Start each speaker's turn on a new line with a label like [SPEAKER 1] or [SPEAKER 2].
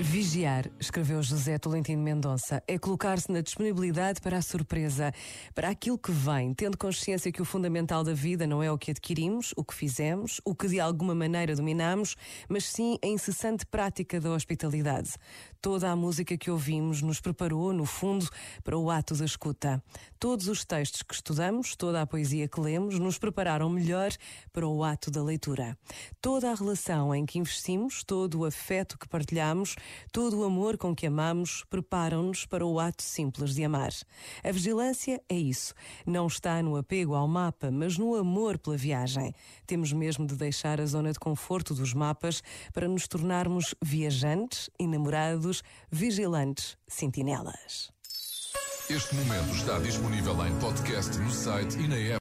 [SPEAKER 1] Vigiar, escreveu José Tolentino Mendonça, é colocar-se na disponibilidade para a surpresa, para aquilo que vem, tendo consciência que o fundamental da vida não é o que adquirimos, o que fizemos, o que de alguma maneira dominamos, mas sim a incessante prática da hospitalidade. Toda a música que ouvimos nos preparou, no fundo, para o ato da escuta. Todos os textos que estudamos, toda a poesia que lemos, nos prepararam melhor para o ato da leitura. Toda a relação em que investimos, todo o afeto que partilhamos, Todo o amor com que amamos preparam-nos para o ato simples de amar. A vigilância é isso. Não está no apego ao mapa, mas no amor pela viagem. Temos mesmo de deixar a zona de conforto dos mapas para nos tornarmos viajantes, enamorados, vigilantes, sentinelas.
[SPEAKER 2] Este momento está disponível em podcast no site e na app.